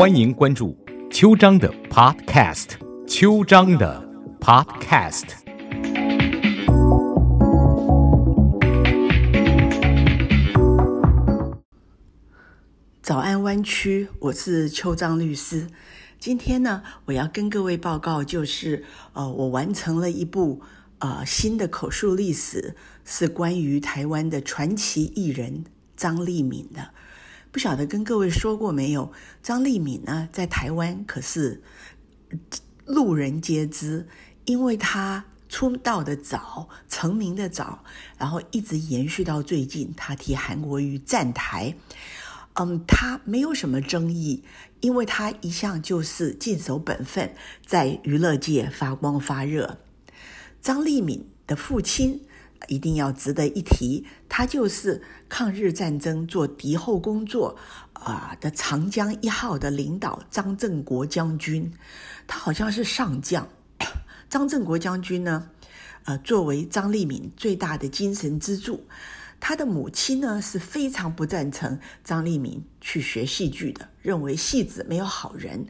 欢迎关注秋张的 Podcast，秋张的 Podcast。早安湾区，我是邱张律师。今天呢，我要跟各位报告，就是呃，我完成了一部呃新的口述历史，是关于台湾的传奇艺人张立敏的。不晓得跟各位说过没有？张丽敏呢，在台湾可是路人皆知，因为她出道的早，成名的早，然后一直延续到最近，她替韩国瑜站台。嗯，她没有什么争议，因为她一向就是尽守本分，在娱乐界发光发热。张丽敏的父亲。一定要值得一提，他就是抗日战争做敌后工作啊的长江一号的领导张振国将军，他好像是上将。张振国将军呢，呃，作为张立敏最大的精神支柱，他的母亲呢是非常不赞成张立敏去学戏剧的，认为戏子没有好人。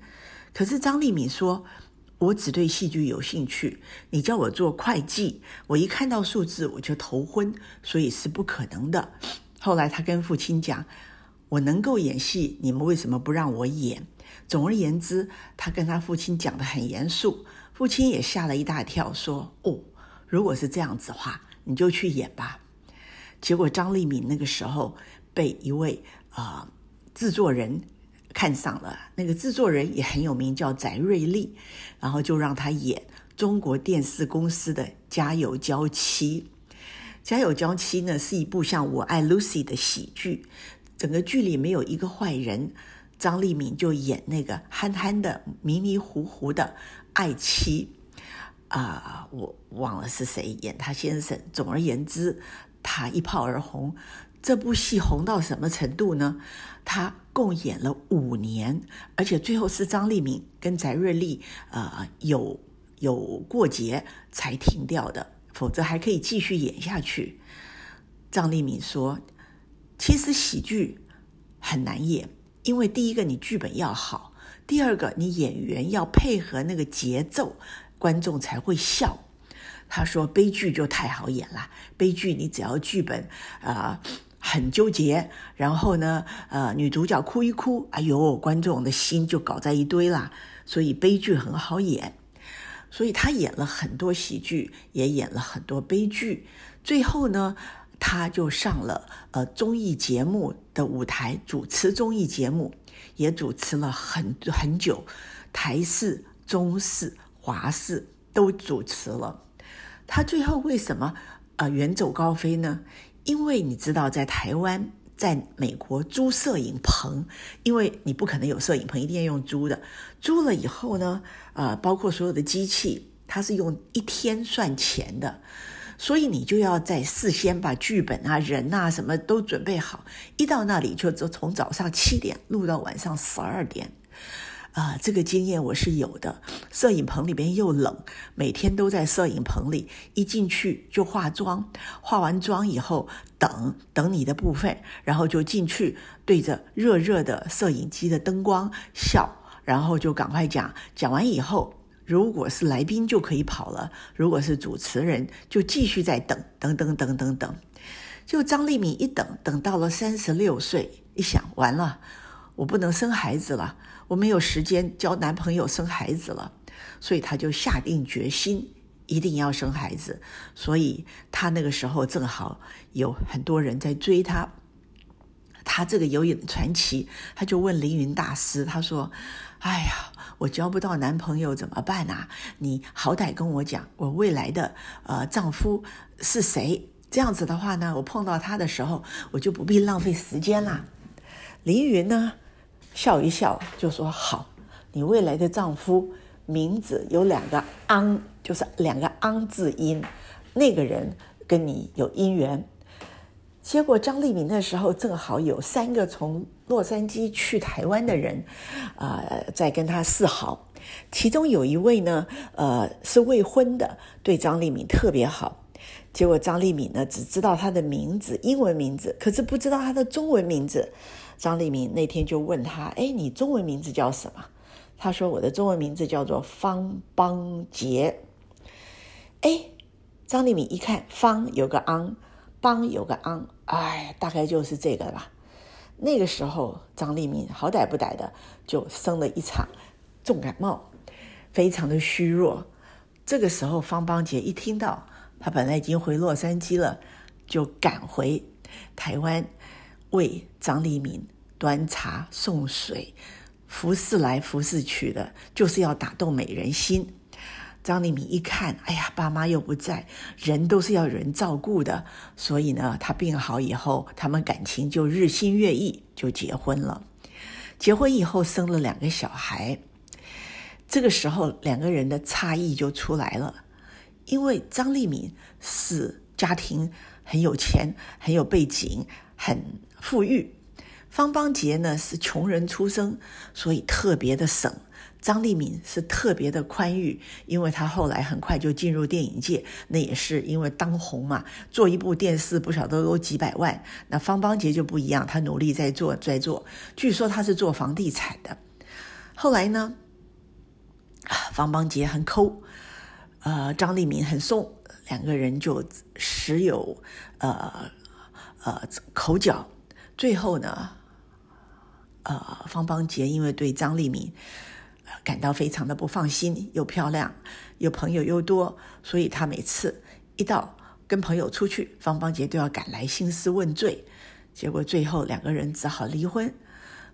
可是张立敏说。我只对戏剧有兴趣，你叫我做会计，我一看到数字我就头昏，所以是不可能的。后来他跟父亲讲：“我能够演戏，你们为什么不让我演？”总而言之，他跟他父亲讲得很严肃，父亲也吓了一大跳，说：“哦，如果是这样子的话，你就去演吧。”结果张丽敏那个时候被一位啊制作人。看上了那个制作人也很有名，叫翟瑞丽，然后就让他演中国电视公司的《家有娇妻》。《家有娇妻》呢是一部像《我爱 Lucy》的喜剧，整个剧里没有一个坏人，张丽敏就演那个憨憨的、迷迷糊糊的爱妻。啊，我忘了是谁演他先生。总而言之，他一炮而红。这部戏红到什么程度呢？他共演了五年，而且最后是张丽敏跟翟瑞丽呃有有过节才停掉的，否则还可以继续演下去。张丽敏说：“其实喜剧很难演，因为第一个你剧本要好，第二个你演员要配合那个节奏，观众才会笑。”他说：“悲剧就太好演了，悲剧你只要剧本啊。”很纠结，然后呢，呃，女主角哭一哭，哎呦，观众的心就搞在一堆啦。所以悲剧很好演，所以他演了很多喜剧，也演了很多悲剧。最后呢，他就上了呃综艺节目的舞台，主持综艺节目，也主持了很很久，台视、中视、华视都主持了。他最后为什么呃远走高飞呢？因为你知道，在台湾、在美国租摄影棚，因为你不可能有摄影棚，一定要用租的。租了以后呢，呃，包括所有的机器，它是用一天算钱的，所以你就要在事先把剧本啊、人啊什么都准备好，一到那里就就从早上七点录到晚上十二点。啊，这个经验我是有的。摄影棚里边又冷，每天都在摄影棚里，一进去就化妆，化完妆以后等等你的部分，然后就进去对着热热的摄影机的灯光笑，然后就赶快讲。讲完以后，如果是来宾就可以跑了，如果是主持人就继续在等，等等等等等。就张丽敏一等等到了三十六岁，一想完了，我不能生孩子了。我没有时间交男朋友、生孩子了，所以她就下定决心一定要生孩子。所以她那个时候正好有很多人在追她，他这个有影传奇。他就问凌云大师，他说：“哎呀，我交不到男朋友怎么办啊？你好歹跟我讲，我未来的呃丈夫是谁？这样子的话呢，我碰到他的时候，我就不必浪费时间啦。”凌云呢？笑一笑就说：“好，你未来的丈夫名字有两个昂，就是两个昂字音，那个人跟你有姻缘。”结果张丽敏那时候正好有三个从洛杉矶去台湾的人，啊，在跟他示好，其中有一位呢，呃，是未婚的，对张丽敏特别好。结果张丽敏呢，只知道他的名字，英文名字，可是不知道他的中文名字。张丽敏那天就问他：“哎，你中文名字叫什么？”他说：“我的中文名字叫做方邦杰。”哎，张丽敏一看，方有个昂，邦有个昂，哎，大概就是这个吧。那个时候，张丽敏好歹不歹的就生了一场重感冒，非常的虚弱。这个时候，方邦杰一听到他本来已经回洛杉矶了，就赶回台湾。为张丽敏端茶送水，服侍来服侍去的，就是要打动美人心。张丽敏一看，哎呀，爸妈又不在，人都是要有人照顾的，所以呢，他病好以后，他们感情就日新月异，就结婚了。结婚以后生了两个小孩，这个时候两个人的差异就出来了，因为张立敏是家庭很有钱，很有背景，很。富裕，方邦杰呢是穷人出身，所以特别的省。张立敏是特别的宽裕，因为他后来很快就进入电影界，那也是因为当红嘛，做一部电视不晓得都几百万。那方邦杰就不一样，他努力在做，在做。据说他是做房地产的。后来呢，方邦杰很抠，呃，张立民很松，两个人就时有呃呃口角。最后呢，呃，方邦杰因为对张丽敏感到非常的不放心，又漂亮，又朋友又多，所以他每次一到跟朋友出去，方邦杰都要赶来兴师问罪。结果最后两个人只好离婚。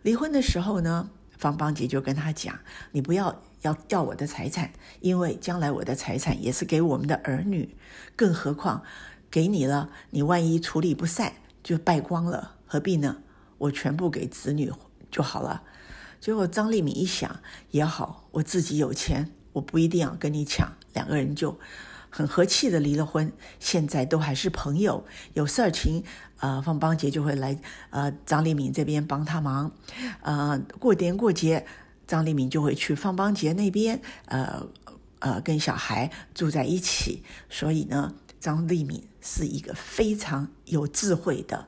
离婚的时候呢，方邦杰就跟他讲：“你不要要要我的财产，因为将来我的财产也是给我们的儿女，更何况给你了，你万一处理不善，就败光了。”何必呢？我全部给子女就好了。结果张立敏一想也好，我自己有钱，我不一定要跟你抢。两个人就很和气的离了婚，现在都还是朋友。有事情，呃，方邦杰就会来，呃，张立敏这边帮他忙。呃，过年过节，张丽敏就会去方邦杰那边，呃呃，跟小孩住在一起。所以呢，张丽敏是一个非常有智慧的。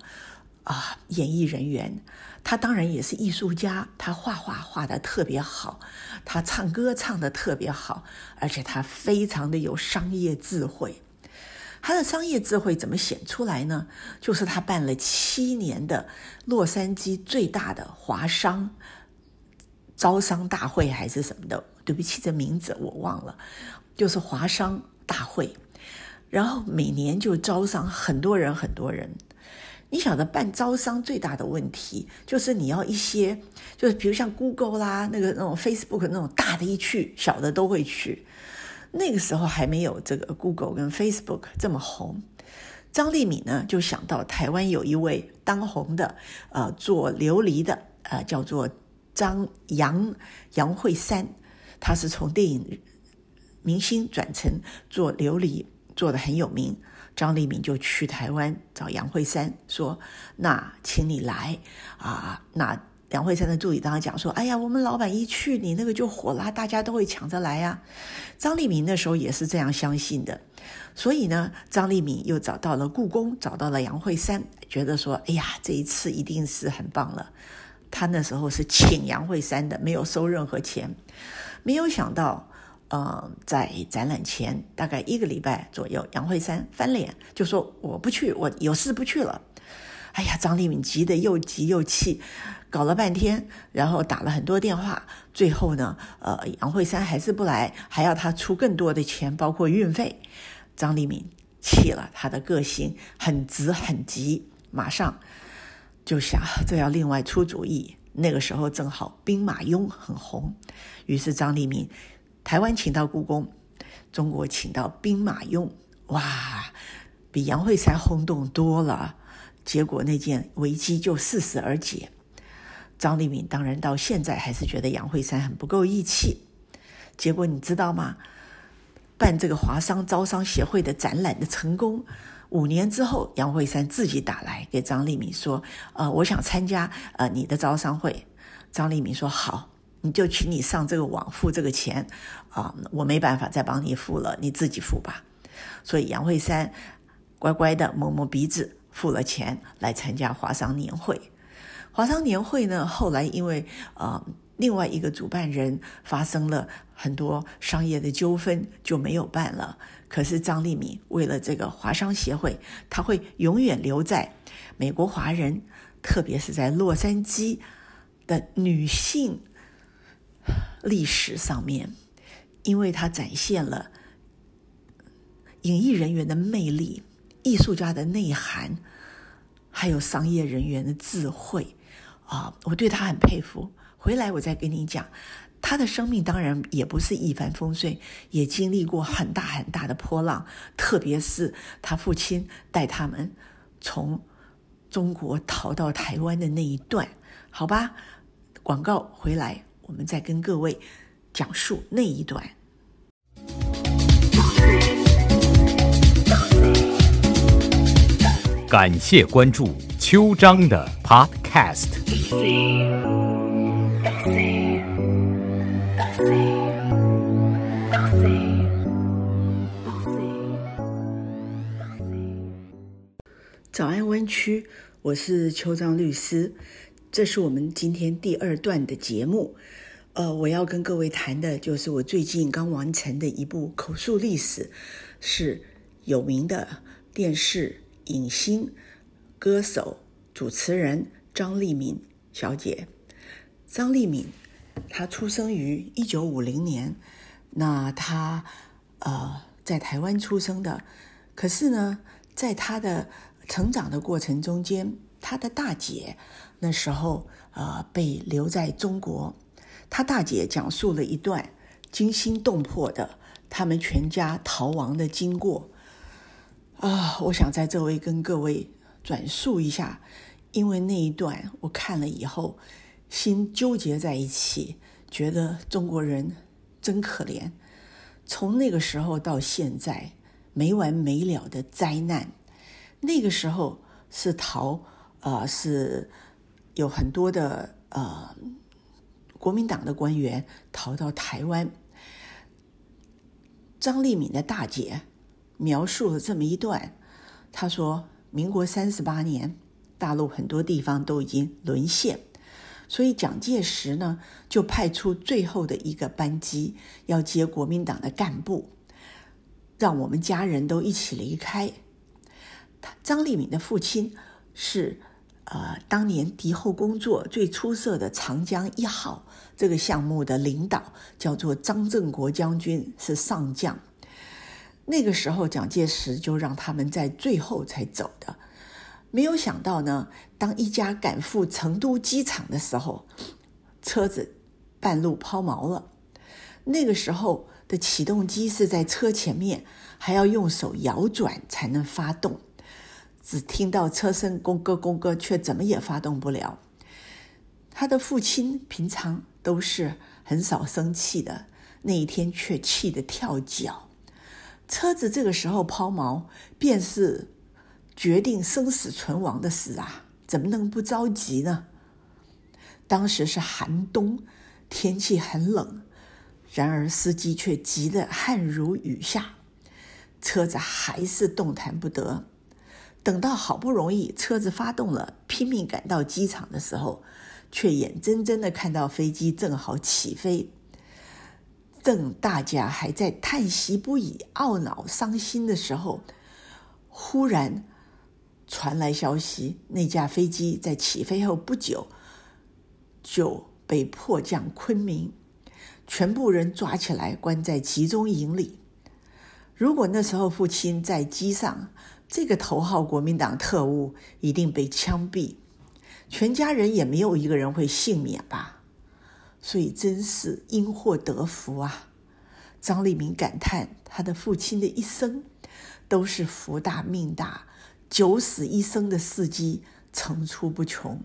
啊，演艺人员，他当然也是艺术家。他画画画的特别好，他唱歌唱的特别好，而且他非常的有商业智慧。他的商业智慧怎么显出来呢？就是他办了七年的洛杉矶最大的华商招商大会还是什么的，对不起，这名字我忘了，就是华商大会。然后每年就招商很多人，很多人。你晓得办招商最大的问题就是你要一些，就是比如像 Google 啦，那个那种 Facebook 那种大的一去，小的都会去。那个时候还没有这个 Google 跟 Facebook 这么红。张丽敏呢就想到台湾有一位当红的呃做琉璃的呃叫做张杨杨慧珊，她是从电影明星转成做琉璃，做的很有名。张丽敏就去台湾找杨慧珊说：“那请你来啊！”那杨慧珊的助理当时讲说：“哎呀，我们老板一去，你那个就火了，大家都会抢着来呀。”张丽敏那时候也是这样相信的，所以呢，张丽敏又找到了故宫，找到了杨慧珊，觉得说：“哎呀，这一次一定是很棒了。”他那时候是请杨慧珊的，没有收任何钱，没有想到。呃，在展览前大概一个礼拜左右，杨慧珊翻脸就说：“我不去，我有事不去了。”哎呀，张丽敏急得又急又气，搞了半天，然后打了很多电话，最后呢，呃，杨慧珊还是不来，还要他出更多的钱，包括运费。张丽敏气了，他的个性很直很急，马上就想这要另外出主意。那个时候正好兵马俑很红，于是张立敏。台湾请到故宫，中国请到兵马俑，哇，比杨惠珊轰动多了。结果那件危机就适时而解。张立敏当然到现在还是觉得杨惠珊很不够义气。结果你知道吗？办这个华商招商协会的展览的成功，五年之后，杨慧珊自己打来给张立敏说：“呃，我想参加呃你的招商会。”张立敏说：“好。”你就请你上这个网付这个钱，啊，我没办法再帮你付了，你自己付吧。所以杨惠珊乖乖的摸摸鼻子，付了钱来参加华商年会。华商年会呢，后来因为呃另外一个主办人发生了很多商业的纠纷，就没有办了。可是张丽敏为了这个华商协会，他会永远留在美国华人，特别是在洛杉矶的女性历史上面，因为他展现了演艺人员的魅力、艺术家的内涵，还有商业人员的智慧。啊，我对他很佩服。回来我再跟你讲，他的生命当然也不是一帆风顺，也经历过很大很大的波浪。特别是他父亲带他们从中国逃到台湾的那一段，好吧？广告回来，我们再跟各位讲述那一段。感谢关注秋章的 Podcast。早安湾区，我是邱章律师，这是我们今天第二段的节目。呃，我要跟各位谈的就是我最近刚完成的一部口述历史，是有名的电视影星、歌手、主持人张丽敏。小姐张丽敏，她出生于一九五零年，那她呃在台湾出生的，可是呢，在她的成长的过程中间，他的大姐那时候呃被留在中国，他大姐讲述了一段惊心动魄的他们全家逃亡的经过啊，我想在这位跟各位转述一下。因为那一段我看了以后，心纠结在一起，觉得中国人真可怜。从那个时候到现在，没完没了的灾难。那个时候是逃，呃，是有很多的呃国民党的官员逃到台湾。张丽敏的大姐描述了这么一段，她说：“民国三十八年。”大陆很多地方都已经沦陷，所以蒋介石呢就派出最后的一个班机要接国民党的干部，让我们家人都一起离开。他张立敏的父亲是呃当年敌后工作最出色的长江一号这个项目的领导，叫做张正国将军，是上将。那个时候蒋介石就让他们在最后才走的。没有想到呢，当一家赶赴成都机场的时候，车子半路抛锚了。那个时候的起动机是在车前面，还要用手摇转才能发动。只听到车声“公咯公咯”，却怎么也发动不了。他的父亲平常都是很少生气的，那一天却气得跳脚。车子这个时候抛锚，便是。决定生死存亡的事啊，怎么能不着急呢？当时是寒冬，天气很冷，然而司机却急得汗如雨下，车子还是动弹不得。等到好不容易车子发动了，拼命赶到机场的时候，却眼睁睁的看到飞机正好起飞。正大家还在叹息不已、懊恼伤心的时候，忽然。传来消息，那架飞机在起飞后不久就被迫降昆明，全部人抓起来关在集中营里。如果那时候父亲在机上，这个头号国民党特务一定被枪毙，全家人也没有一个人会幸免吧？所以真是因祸得福啊！张立民感叹，他的父亲的一生都是福大命大。九死一生的事迹层出不穷。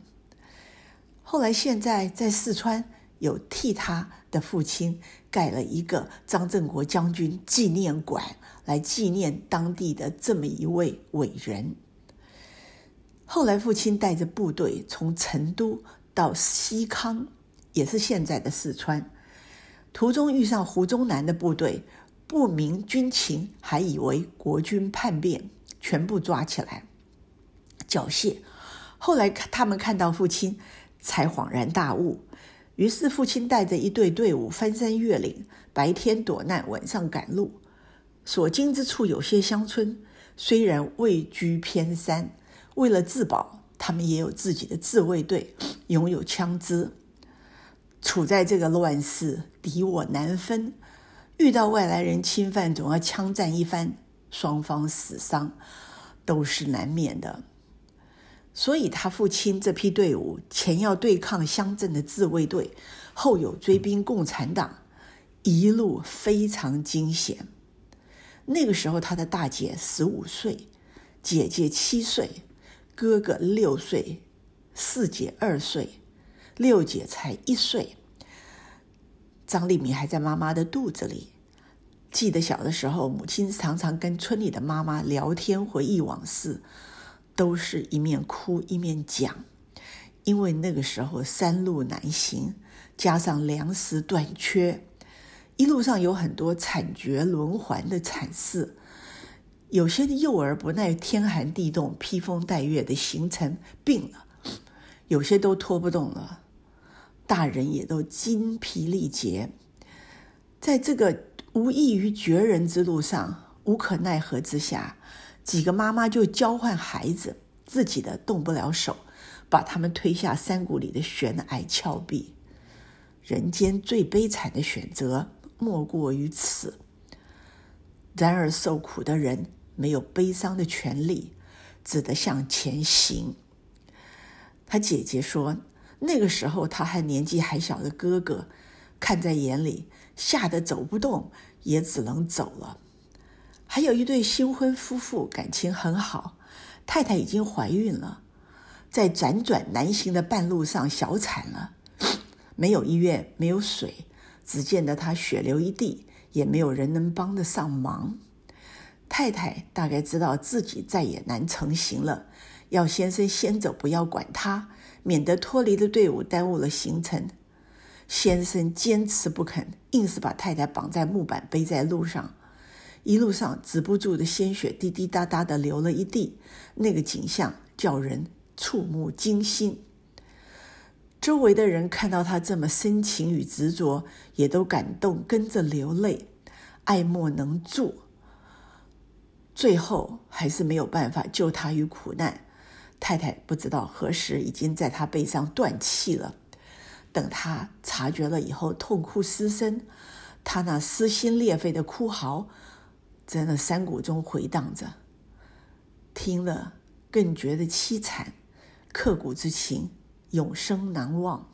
后来，现在在四川有替他的父亲盖了一个张正国将军纪念馆，来纪念当地的这么一位伟人。后来，父亲带着部队从成都到西康，也是现在的四川，途中遇上胡宗南的部队。不明军情，还以为国军叛变，全部抓起来缴械。后来他们看到父亲，才恍然大悟。于是父亲带着一队队伍翻山越岭，白天躲难，晚上赶路。所经之处有些乡村，虽然位居偏山，为了自保，他们也有自己的自卫队，拥有枪支。处在这个乱世，敌我难分，遇到外来人侵犯，总要枪战一番，双方死伤都是难免的。所以，他父亲这批队伍前要对抗乡镇的自卫队，后有追兵共产党，一路非常惊险。那个时候，他的大姐十五岁，姐姐七岁，哥哥六岁，四姐二岁，六姐才一岁。张丽敏还在妈妈的肚子里。记得小的时候，母亲常常跟村里的妈妈聊天，回忆往事。都是一面哭一面讲，因为那个时候山路难行，加上粮食短缺，一路上有很多惨绝轮环的惨事。有些的幼儿不耐天寒地冻、披风戴月的行程病了，有些都拖不动了，大人也都精疲力竭。在这个无异于绝人之路上，无可奈何之下。几个妈妈就交换孩子，自己的动不了手，把他们推下山谷里的悬崖峭壁。人间最悲惨的选择莫过于此。然而受苦的人没有悲伤的权利，只得向前行。他姐姐说，那个时候他和年纪还小的哥哥看在眼里，吓得走不动，也只能走了。还有一对新婚夫妇，感情很好，太太已经怀孕了，在辗转难行的半路上小产了，没有医院，没有水，只见得她血流一地，也没有人能帮得上忙。太太大概知道自己再也难成行了，要先生先走，不要管他，免得脱离了队伍，耽误了行程。先生坚持不肯，硬是把太太绑在木板，背在路上。一路上止不住的鲜血滴滴答答的流了一地，那个景象叫人触目惊心。周围的人看到他这么深情与执着，也都感动，跟着流泪，爱莫能助。最后还是没有办法救他于苦难。太太不知道何时已经在他背上断气了。等他察觉了以后，痛哭失声，他那撕心裂肺的哭嚎。在那山谷中回荡着，听了更觉得凄惨，刻骨之情，永生难忘。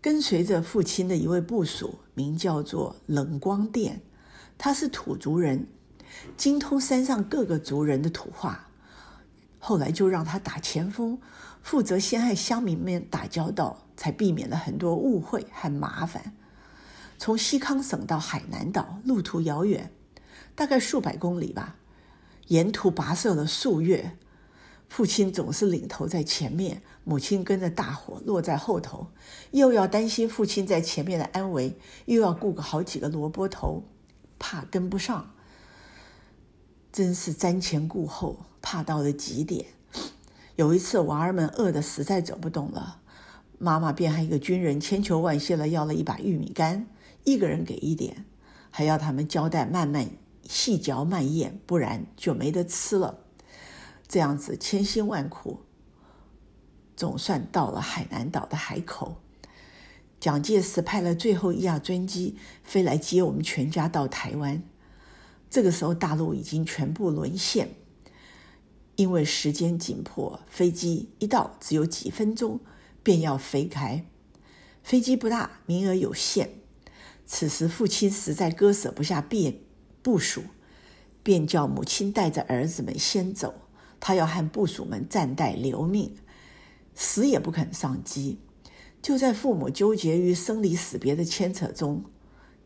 跟随着父亲的一位部属，名叫做冷光殿，他是土族人，精通山上各个族人的土话。后来就让他打前锋，负责先和乡民们打交道，才避免了很多误会和麻烦。从西康省到海南岛，路途遥远。大概数百公里吧，沿途跋涉了数月，父亲总是领头在前面，母亲跟着大伙落在后头，又要担心父亲在前面的安危，又要顾个好几个萝卜头，怕跟不上，真是瞻前顾后，怕到了极点。有一次，娃儿们饿得实在走不动了，妈妈便和一个军人千求万谢了，要了一把玉米干，一个人给一点，还要他们交代慢慢。细嚼慢咽，不然就没得吃了。这样子千辛万苦，总算到了海南岛的海口。蒋介石派了最后一架专机飞来接我们全家到台湾。这个时候，大陆已经全部沦陷，因为时间紧迫，飞机一到只有几分钟便要飞开。飞机不大，名额有限。此时，父亲实在割舍不下便。部署便叫母亲带着儿子们先走，他要和部属们暂代留命，死也不肯上机。就在父母纠结于生离死别的牵扯中，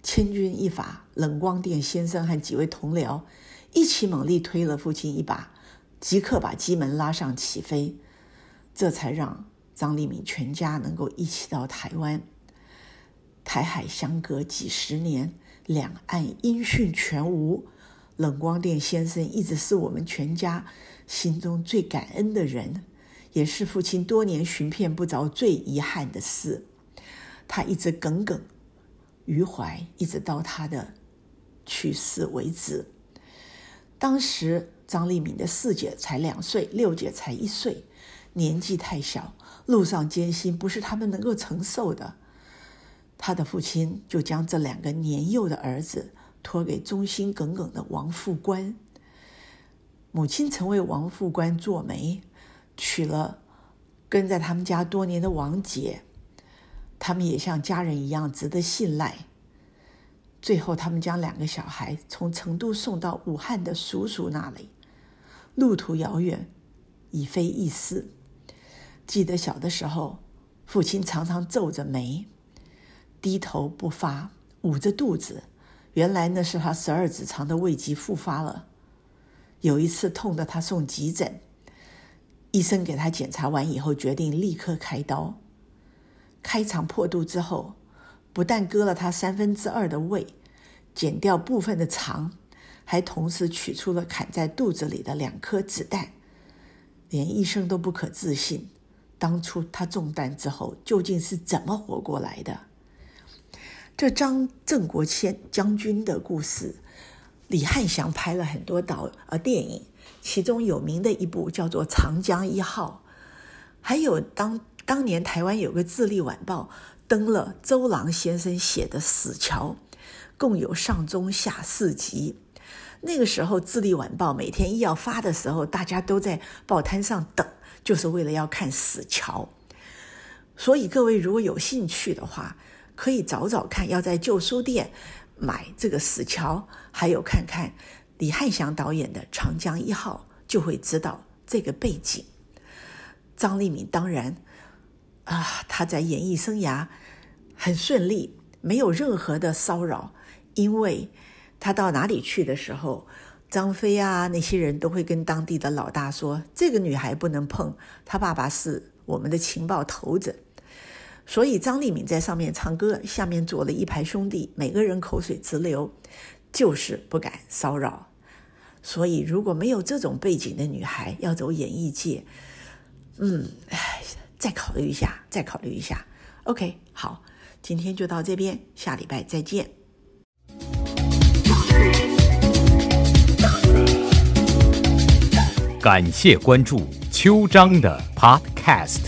千钧一发，冷光殿先生和几位同僚一起猛力推了父亲一把，即刻把机门拉上起飞，这才让张立敏全家能够一起到台湾。台海相隔几十年。两岸音讯全无。冷光电先生一直是我们全家心中最感恩的人，也是父亲多年寻遍不着最遗憾的事。他一直耿耿于怀，一直到他的去世为止。当时张立敏的四姐才两岁，六姐才一岁，年纪太小，路上艰辛不是他们能够承受的。他的父亲就将这两个年幼的儿子。托给忠心耿耿的王副官，母亲曾为王副官做媒，娶了跟在他们家多年的王姐，他们也像家人一样值得信赖。最后，他们将两个小孩从成都送到武汉的叔叔那里，路途遥远，已非易事。记得小的时候，父亲常常皱着眉，低头不发，捂着肚子。原来那是他十二指肠的胃疾复发了，有一次痛得他送急诊，医生给他检查完以后，决定立刻开刀。开肠破肚之后，不但割了他三分之二的胃，剪掉部分的肠，还同时取出了砍在肚子里的两颗子弹，连医生都不可置信，当初他中弹之后究竟是怎么活过来的？这张郑国谦将军的故事，李汉祥拍了很多导呃电影，其中有名的一部叫做《长江一号》，还有当当年台湾有个《智利晚报》登了周郎先生写的《死桥》，共有上中下四集。那个时候《智利晚报》每天一要发的时候，大家都在报摊上等，就是为了要看《死桥》。所以各位如果有兴趣的话，可以找找看，要在旧书店买这个《死桥》，还有看看李汉祥导演的《长江一号》，就会知道这个背景。张丽敏当然啊，他在演艺生涯很顺利，没有任何的骚扰，因为他到哪里去的时候，张飞啊那些人都会跟当地的老大说：“这个女孩不能碰，她爸爸是我们的情报头子。”所以张丽敏在上面唱歌，下面坐了一排兄弟，每个人口水直流，就是不敢骚扰。所以如果没有这种背景的女孩要走演艺界，嗯，再考虑一下，再考虑一下。OK，好，今天就到这边，下礼拜再见。感谢关注秋张的 Podcast。